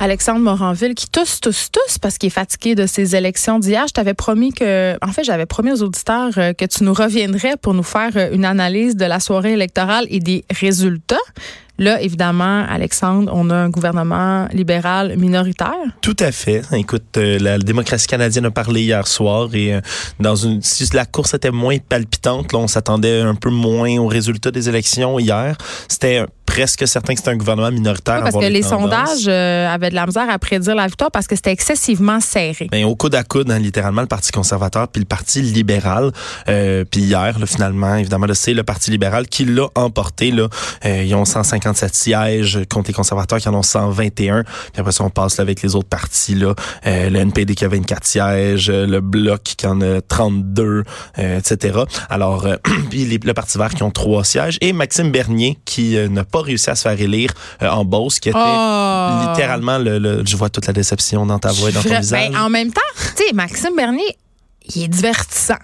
Alexandre Moranville qui tousse, tousse, tousse parce qu'il est fatigué de ces élections d'hier. Je t'avais promis que, en fait, j'avais promis aux auditeurs euh, que tu nous reviendrais pour nous faire euh, une analyse de la soirée électorale et des résultats. Là, évidemment, Alexandre, on a un gouvernement libéral minoritaire. Tout à fait. Écoute, euh, la, démocratie canadienne a parlé hier soir et dans une si la course était moins palpitante, là, on s'attendait un peu moins aux résultats des élections hier. C'était presque certain que c'était un gouvernement minoritaire. parce que les sondages euh, avaient de la misère à prédire la victoire parce que c'était excessivement serré. Ben, au coude à coude, hein, littéralement, le Parti conservateur puis le Parti libéral. Euh, puis hier, là, finalement, évidemment, c'est le Parti libéral qui l'a emporté. Là. Euh, ils ont 157 sièges contre les conservateurs qui en ont 121. Puis après ça, on passe là, avec les autres partis. Là. Euh, le NPD qui a 24 sièges, le Bloc qui en a 32, etc. Alors, puis le Parti vert qui ont trois sièges. Et Maxime Bernier qui n'a pas réussi à se faire élire euh, en Beauce, qui était oh. littéralement le, Je vois toute la déception dans ta voix et dans ton visage. Ben, en même temps, tu sais, Maxime Bernier, il est divertissant.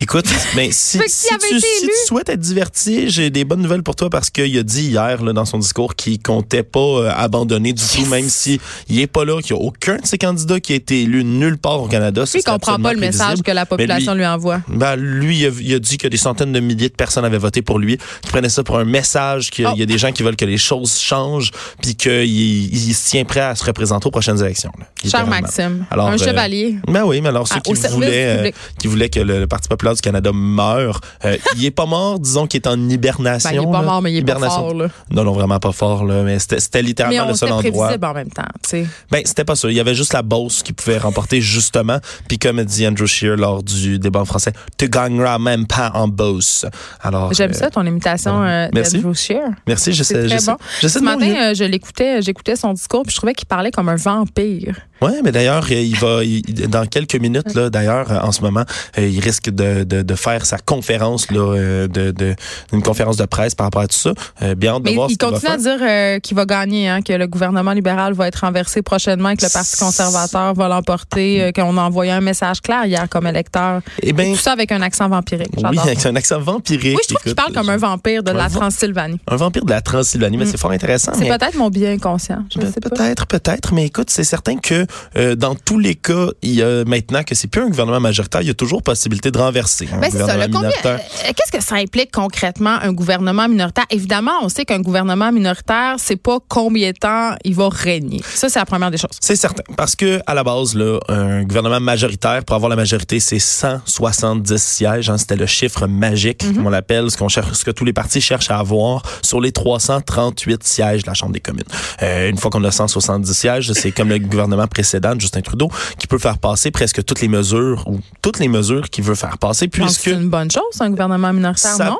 Écoute, mais si, si, tu, souhaites être diverti, j'ai des bonnes nouvelles pour toi parce qu'il a dit hier là, dans son discours qu'il comptait pas euh, abandonner du tout, même si il est pas là, qu'il y a aucun de ses candidats qui a été élu nulle part au Canada. Il comprend pas le message que la population lui, envoie. Ben, lui, il a, dit que des centaines de milliers de personnes avaient voté pour lui. Il prenait ça pour un message qu'il y a des gens qui veulent que les choses changent, puis qu'il il, se tient prêt à se représenter aux prochaines élections. Cher Maxime, alors, un euh, chevalier. Ben oui, mais alors ceux ah, qui, voulaient, euh, qui voulaient que le Parti populaire du Canada meurt. Euh, il est pas mort, disons qu'il est en hibernation. Ben, il est pas mort, mais il est pas fort. Là. Non, non, vraiment pas fort. Là, mais c'était littéralement le seul endroit. Mais en même temps. sais. Ben, c'était pas ça. Il y avait juste la bosse qui pouvait remporter justement. Puis comme dit Andrew Shear lors du débat en français, tu gagneras même pas en bosse. Alors. J'aime euh, ça ton imitation euh, d'Andrew Shear. Merci, je sais. Très bon. Ce matin, je l'écoutais, j'écoutais son discours, puis je trouvais qu'il parlait comme un vampire. Oui, mais d'ailleurs, il va dans quelques minutes là. D'ailleurs, en ce moment, il risque de, de, de faire sa conférence là, euh, de, de, une conférence de presse par rapport à tout ça. Euh, bien de voir il continue à dire euh, qu'il va gagner, hein, que le gouvernement libéral va être renversé prochainement, que le Parti conservateur va l'emporter, qu'on a envoyé un message clair hier comme électeur. Et, eh ben, tout ça avec un accent vampirique. Oui, avec un accent vampirique. Oui, je trouve qu'il parle comme un vampire de la Transylvanie. Un vampire de la Transylvanie, mais mm. c'est fort intéressant. C'est peut-être mon bien conscient. Peut-être, peut-être, mais écoute, c'est certain que dans tous les cas, il y a maintenant que c'est plus un gouvernement majoritaire, il y a toujours possibilité de renverser. Ben, c'est ça. Euh, qu'est-ce que ça implique concrètement un gouvernement minoritaire? Évidemment, on sait qu'un gouvernement minoritaire, c'est pas combien de temps il va régner. Ça, c'est la première des choses. C'est certain. Parce que, à la base, là, un gouvernement majoritaire, pour avoir la majorité, c'est 170 sièges. Hein, C'était le chiffre magique, mhm. comme on l'appelle, ce, qu'on cherche, ce que tous les partis cherchent à avoir sur les 338 sièges de la Chambre des communes. Euh, une fois qu'on a 170 sièges, c'est comme le gouvernement précédent, Justin Trudeau, qui peut faire passer presque toutes les mesures ou toutes les mesures qu'il veut faire passer, puisque... C'est une bonne chose, un gouvernement minoritaire, non?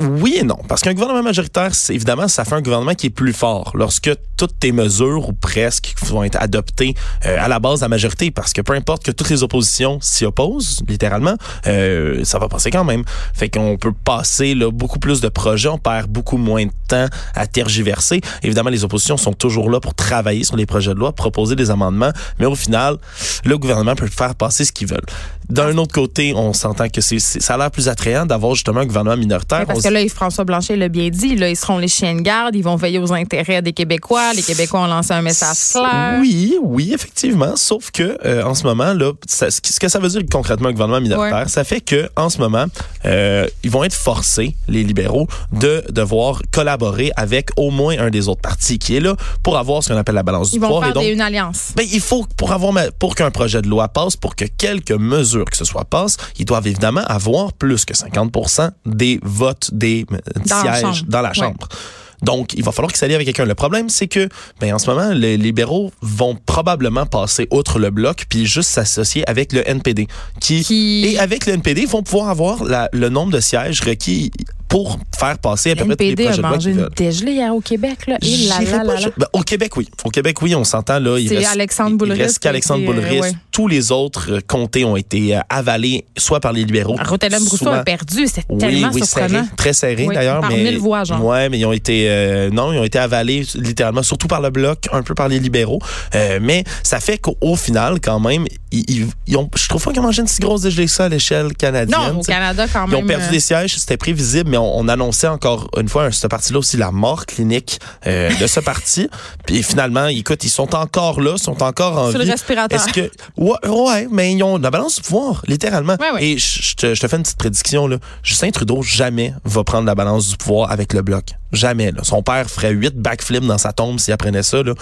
Oui et non. Parce qu'un gouvernement majoritaire, évidemment, ça fait un gouvernement qui est plus fort lorsque toutes tes mesures, ou presque, vont être adoptées euh, à la base de la majorité. Parce que peu importe que toutes les oppositions s'y opposent, littéralement, euh, ça va passer quand même. Fait qu'on peut passer là, beaucoup plus de projets, on perd beaucoup moins de temps à tergiverser. Évidemment, les oppositions sont toujours là pour travailler sur les projets de loi, proposer des amendements, mais au final, le gouvernement peut faire passer ce qu'ils veulent. D'un autre côté, on s'entend que c'est, ça a l'air plus attrayant d'avoir justement un gouvernement minoritaire que là, François Blanchet l'a bien dit, là, ils seront les chiens de garde, ils vont veiller aux intérêts des Québécois. Les Québécois ont lancé un message clair. Oui, oui, effectivement. Sauf que euh, en ce moment, là, ce que ça veut dire concrètement un gouvernement minoritaire, ça fait que en ce moment, euh, ils vont être forcés, les libéraux, de devoir collaborer avec au moins un des autres partis qui est là pour avoir ce qu'on appelle la balance du pouvoir. Ils vont faire une alliance. Ben, il faut pour avoir pour qu'un projet de loi passe, pour que quelques mesures que ce soit passent, ils doivent évidemment avoir plus que 50% des votes des sièges dans la Chambre. Donc, il va falloir qu'ils s'allient avec quelqu'un. Le problème, c'est que, ben, en ce moment, les libéraux vont probablement passer outre le bloc puis juste s'associer avec le NPD. Qui, Et avec le NPD, ils vont pouvoir avoir le nombre de sièges requis pour faire passer à peu près tous les projets a mangé une dégelée hier au Québec. Là. Ben, au Québec, oui. Au Québec, oui, on s'entend. là. Il reste, Alexandre Boulris. Il reste qu'Alexandre Boulris. Euh, Tous les autres euh, comtés ont été euh, avalés, soit par les libéraux. Rotelem Brousseau a perdu. C'est tellement oui, surprenant. très serré, d'ailleurs. Par mais, mille voix, genre. Ouais, mais ils ont été, non, ils ont été avalés littéralement, surtout par le Bloc, un peu par les libéraux. mais ça fait qu'au final, quand même, ils, ils ont, je trouve pas qu'ils ont mangé une si grosse dégelée ça à l'échelle canadienne. Non, au Canada, quand même. Ils ont perdu des sièges, c'était prévisible, mais on, annonçait encore une fois ce parti-là aussi la mort clinique euh, de ce parti. Puis finalement, écoute, ils sont encore là, sont encore en Sur vie. le respirateur. Est-ce que ouais, ouais, mais ils ont la balance du pouvoir, littéralement. Ouais, ouais. Et je je te, je te fais une petite prédiction là. Justin Trudeau jamais va prendre la balance du pouvoir avec le bloc. Jamais. Là. Son père ferait huit backflips dans sa tombe s'il apprenait ça. Là.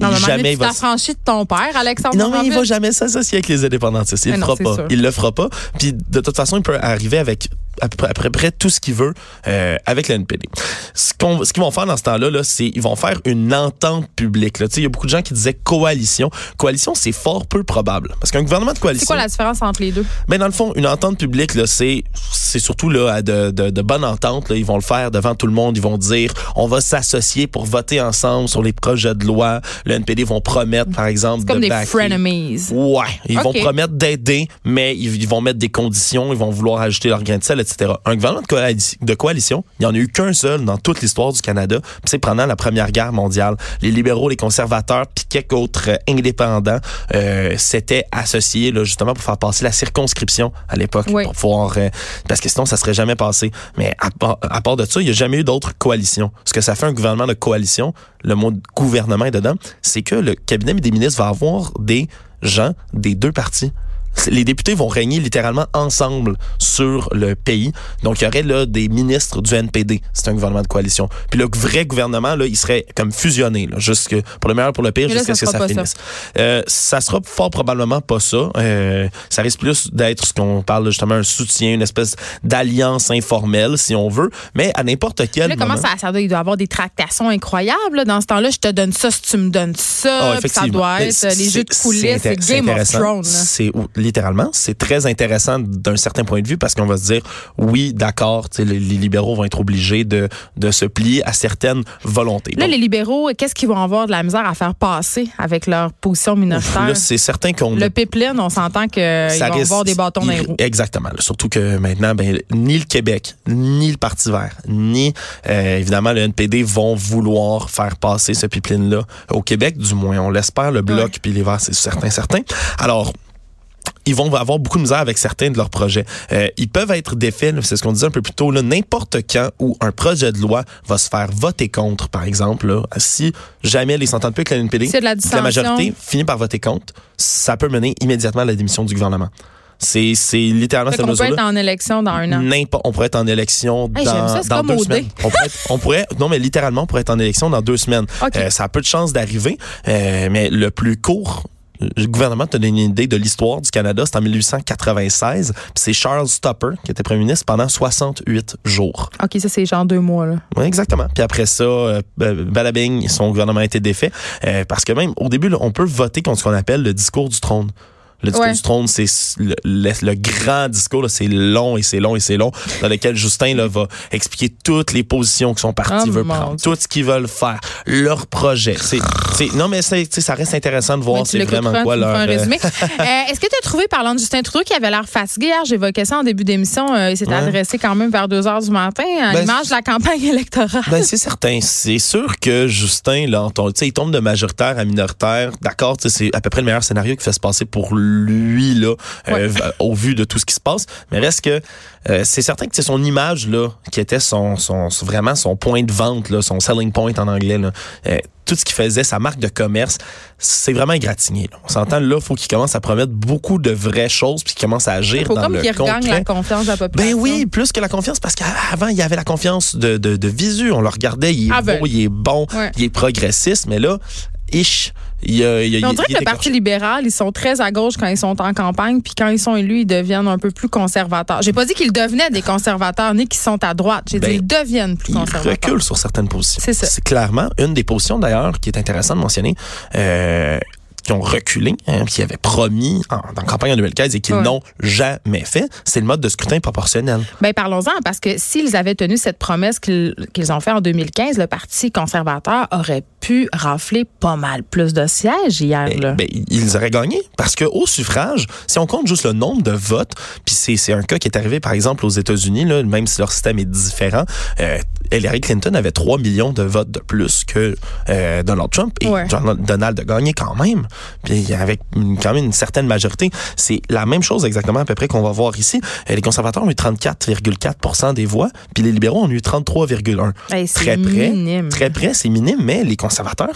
Non, mais il- jamais il va. de ton père, Alexandre. Non, mais il va jamais s'associer avec les indépendantistes. Il Mais le fera c'est pas. sûr. Il le fera pas. Puis de toute façon, il peut arriver avec à peu près, à peu près tout ce qu'il veut euh, avec le NPD. Ce qu'on, ce qu'ils vont faire dans ce temps-là, là, c'est ils vont faire une entente publique. Là. Il y a beaucoup de gens qui disaient coalition. Coalition, c'est fort peu probable. Parce qu'un gouvernement de C'est coalition... quoi la différence entre les deux? Ben dans le fond, une entente publique là, c'est c'est surtout là de, de, de bonne entente. Là. Ils vont le faire devant tout le monde. Ils vont dire on va s'associer pour voter ensemble sur les projets de loi. Le NPD vont promettre par exemple Comme de des backer- frenemies. Ouais, ils vont promettre d'aider, mais ils, ils vont mettre des conditions, ils vont vouloir ajouter leur grain de sel, etc. Un gouvernement de, coalition, de coalition, il n'y en a eu qu'un seul dans toute l'histoire du Canada, c'est pendant la Première Guerre mondiale. Les libéraux, les conservateurs, puis quelques autres euh, indépendants euh, s'étaient associés là, justement pour faire passer la circonscription à l'époque, Oui. pour pouvoir, euh, parce que sinon ça serait jamais passé. Mais à, part- à de ça, il n'y a jamais eu d'autres coalitions. Ce que ça fait un gouvernement de coalition, le mot gouvernement est dedans, c'est que le cabinet des ministres va avoir des gens des deux partis. Les députés vont régner littéralement ensemble sur le pays. Donc, il y aurait là des ministres du NPD. C'est un gouvernement de coalition. Puis le vrai gouvernement, là, il serait comme fusionné, là, jusque, pour le meilleur, pour le pire, jusqu'à ce que ça finisse. Euh, ça sera fort probablement pas ça. Euh, ça risque plus d'être ce qu'on parle justement un soutien, une espèce d'alliance informelle, si on veut. Mais à n'importe quel Là, comment moment- ça, ça doit, il doit y avoir des tractations incroyables. là? Dans ce temps-là, je te donne ça si tu me donnes ça. Ah, ça doit être euh, les jeux de coulisses, c'est Game of. Thrones. C'est littéralement, c'est très intéressant d'un certain point de vue parce qu'on va se dire, oui, d'accord, les, libéraux vont être obligés de, de se plier à certaines volontés. Là, Donc, les libéraux, qu'est-ce qu'ils vont avoir de la misère à faire passer avec leur position minoritaire? là, c'est certain qu'on le pipeline, on s'entend qu'ils vont avoir des bâtons dans les roues. Exactement. là. Surtout que maintenant, ben, ni le Québec, ni le Parti vert, ni euh, évidemment le NPD vont vouloir faire passer ce pipeline-là au Québec, du moins. On l'espère, le Bloc Ouais. puis les Verts, c'est certain, certain. Alors, ils vont avoir beaucoup de misère avec certains de leurs projets. Euh, ils peuvent être défaits, c'est ce qu'on disait un peu plus tôt, n'importe quand où un projet de loi va se faire voter contre, par exemple, là, si jamais ils s'entendent plus avec la NPD, la la majorité finit par voter contre, ça peut mener immédiatement à la démission du gouvernement. C'est littéralement cette qu'on peut être mesure-là. en élection dans un an. On pourrait être en élection Hey, dans, ça, dans deux semaines. On pourrait, être- on pourrait, non mais littéralement, on pourrait être en élection dans deux semaines. Euh, ça a peu de chances d'arriver, euh, mais le plus court. Le gouvernement te donne une idée de l'histoire du Canada, c'est en 1896. puis C'est Charles Stopper qui était premier ministre pendant 68 jours. OK, ça, c'est genre deux mois. Là. Oui, exactement. Puis après ça, euh, euh, Balabing, son gouvernement a été défait. Euh, parce que même au début, là, on peut voter contre ce qu'on appelle le discours du trône. Le discours Ouais. du trône, c'est le, le- le grand discours, c'est long et c'est long et c'est long, dans lequel Justin là, va expliquer toutes les positions que son parti Oh, veut prendre, Dieu. tout ce qu'ils veulent faire, leur projet. C'est, non, mais ça reste intéressant de voir c'est vraiment quoi leur... euh. Euh, Est-ce que tu as trouvé, parlant de Justin Trudeau, qui avait l'air fatigué hier, j'évoquais ça en début d'émission, euh, il s'est Ouais. adressé quand même vers 2 heures du matin à Ben, l'image de la campagne électorale? Ben, c'est certain. C'est sûr que Justin, là, il tombe de majoritaire à minoritaire. D'accord, c'est à peu près le meilleur scénario qui fait se passer pour lui, là, euh, v- au vu de tout ce qui se passe. Mais reste que euh, c'est certain que c'est son image, là, qui était son, vraiment son point de vente, là, son selling point en anglais, là. Euh, tout ce qu'il faisait, sa marque de commerce, c'est vraiment égratigné. Là. On s'entend là, faut qu'il commence à promettre beaucoup de vraies choses puis qu'il commence à agir Il faut dans comme le qu'il regagne concret. la confiance de la population. Ben oui, plus que la confiance, parce qu'avant, il y avait la confiance de, de, de visu. On le regardait, il est Aveugle. beau, il est bon, Ouais. il est progressiste, mais là, ish, il il on dirait il que le Parti libéral, ils sont très à gauche quand ils sont en campagne, puis quand ils sont élus, ils deviennent un peu plus conservateurs. J'ai pas dit qu'ils devenaient des conservateurs, ni qu'ils sont à droite. J'ai Ben, dit qu'ils deviennent plus conservateurs. recule sur certaines positions. C'est ça. C'est clairement une des positions, d'ailleurs, qui est intéressante de mentionner. Euh, qui ont reculé, hein, qui avaient promis en, campagne en 2015 et qu'ils Ouais. n'ont jamais fait, c'est le mode de scrutin proportionnel. Ben parlons-en, parce que s'ils avaient tenu cette promesse qu'ils qu'ils ont fait en 2015, le Parti conservateur aurait pu rafler pas mal plus de sièges hier. Ben, Là. ben, ils auraient gagné parce que au suffrage, si on compte juste le nombre de votes, puis c'est c'est un cas qui est arrivé par exemple aux États-Unis, là, même si leur système est différent, euh, Hillary Clinton avait 3 millions de votes de plus que euh, Donald Trump et Ouais. Donald, a gagné quand même, puis avec une- quand même une certaine majorité. C'est la même chose exactement à peu près qu'on va voir ici. Euh, Les conservateurs ont eu 34,4% des voix, puis les libéraux ont eu 33,1. Hey, très près, très près, c'est minime, mais les conservateurs,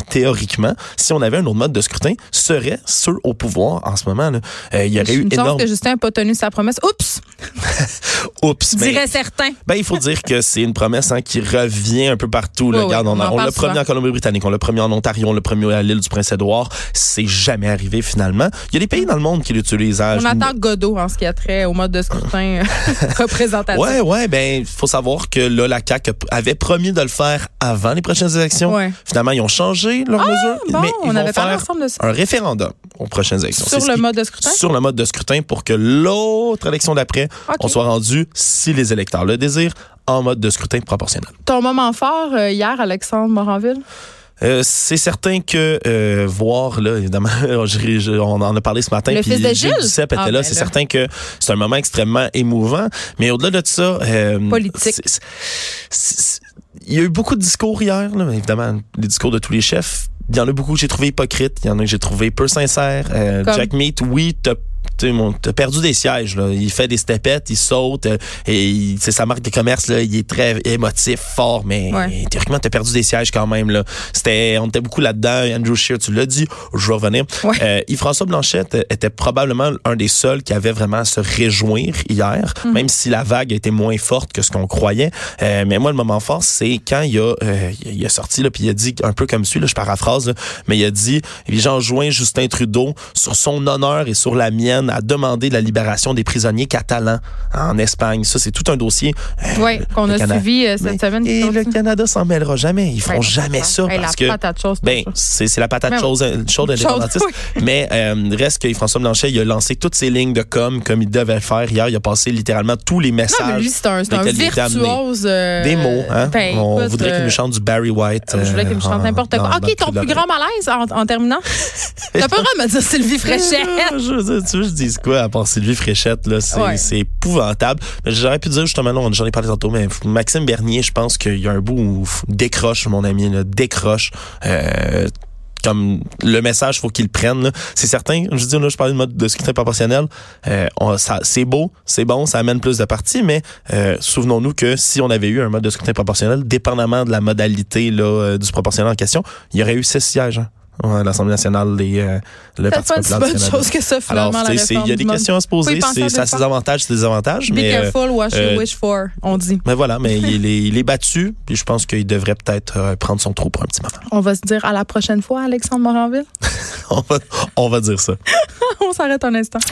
théoriquement, si on avait un autre mode de scrutin, seraient ceux au pouvoir en ce moment. Là. Euh, il y aurait eu énorme... que Justin n'a pas tenu sa promesse. Oups, Oups, dirait certains. ben, il faut dire que c'est une promesse hein, qui revient un peu partout. Là. Oui, oui, Regarde, on, on on l'a promis souvent. en Colombie-Britannique, on l'a promis en Ontario, on l'a promis à l'île du Prince-Édouard. C'est jamais arrivé finalement. Il y a des pays dans le monde qui l'utilisent. hein. On Je- attend Godot en ce qui a trait au mode de scrutin représentatif. Ouais, ouais, ben, faut savoir que là, la CAQ avait promis de le faire avant les prochaines élections. Ouais. Finalement, ils ont changé leurs mesures, bon, mais ils on vont avait faire de ça. un référendum aux prochaines élections. Sur le mode de scrutin? Sur le mode de scrutin pour que l'autre élection d'après, on soit rendu, si les électeurs le désirent, en mode de scrutin proportionnel. Ton moment fort euh, hier, Alexandre Moranville? Euh, c'est certain que euh, voir là évidemment je- je- on en a parlé ce matin Le puis fils de Gilles était Ah, là ben c'est certain que c'est un moment extrêmement émouvant mais au-delà de ça euh, Politique. Il y a eu beaucoup de discours hier là, évidemment les discours de tous les chefs. Il y en a beaucoup que j'ai trouvé hypocrites. Il y en a que j'ai trouvé peu sincères. Euh? Jack Meat oui t'as t'as perdu des sièges. Là. Il fait des stepettes, il saute, euh, et il- c'est sa marque de commerce. Là, il est très émotif, fort, mais Ouais. théoriquement, t'as perdu des sièges quand même. Là. C'était, on était beaucoup là-dedans. Andrew Scheer, tu l'as dit, je vais revenir. Ouais. Euh, Yves-François Blanchette était probablement un des seuls qui avait vraiment à se réjouir hier, Mhm. même si la vague été moins forte que ce qu'on croyait. Euh, mais moi, le moment fort, c'est quand il a, euh, il a sorti, là, puis il a dit, un peu comme celui, là, je paraphrase, là, mais il a dit, j'ai enjoint Justin Trudeau, sur son honneur et sur la mienne, à demander la libération des prisonniers catalans en Espagne. Ça, c'est tout un dossier. euh, Oui, qu'on a Canada. suivi euh, cette Mais- semaine. Et le. Canada s'en mêlera jamais. Ils feront Ouais, jamais ça Hey, parce la patate chose, ben, c'est c'est la patate chose, chaude Chaude, indépendantiste. Mais euh, reste que François Blanchet, il a lancé toutes ses lignes de com comme il devait le faire hier. Il a passé littéralement tous les messages. Non, mais lui, c'est un, virtuose. euh, Des mots, hein? ben, On écoute, voudrait qu'il nous chante du Barry White. Je voulais qu'il me chante n'importe quoi. OK, ton plus grand malaise en, en terminant? T'as pas le droit de me dire Sylvie Fréchette. Je, dise quoi à part Sylvie Fréchette, là? C'est Ouais. épouvantable. J'aurais pu dire justement, non, j'en ai parlé tantôt, mais Maxime Bernier, je pense qu'il y a un bout où décroche, mon ami, là, décroche. Euh, comme le message, faut qu'il le prenne. là. C'est certain. Je dis là, je parlais de mode de scrutin proportionnel. Euh, on- ça, c'est beau, c'est bon, ça amène plus de partis, mais euh, souvenons-nous que si on avait eu un mode de scrutin proportionnel, dépendamment de la modalité là, euh, du proportionnel en question, il y aurait eu six sièges. hein. Ouais, l'Assemblée nationale, les, euh, le C'est Parti pas une populaire du bonne Canada. chose que ça, Alors, finalement, c'est- il y a des questions à se poser. C'est, ça a ses avantages, ses désavantages. Be Mais, euh, careful what you euh, wish for, on dit. mais voilà, mais il, est, il est battu. Puis je pense qu'il devrait peut-être euh, prendre son trou pour un petit moment. On va se dire à la prochaine fois, Alexandre Moranville? on, va, on va dire ça. on s'arrête un instant.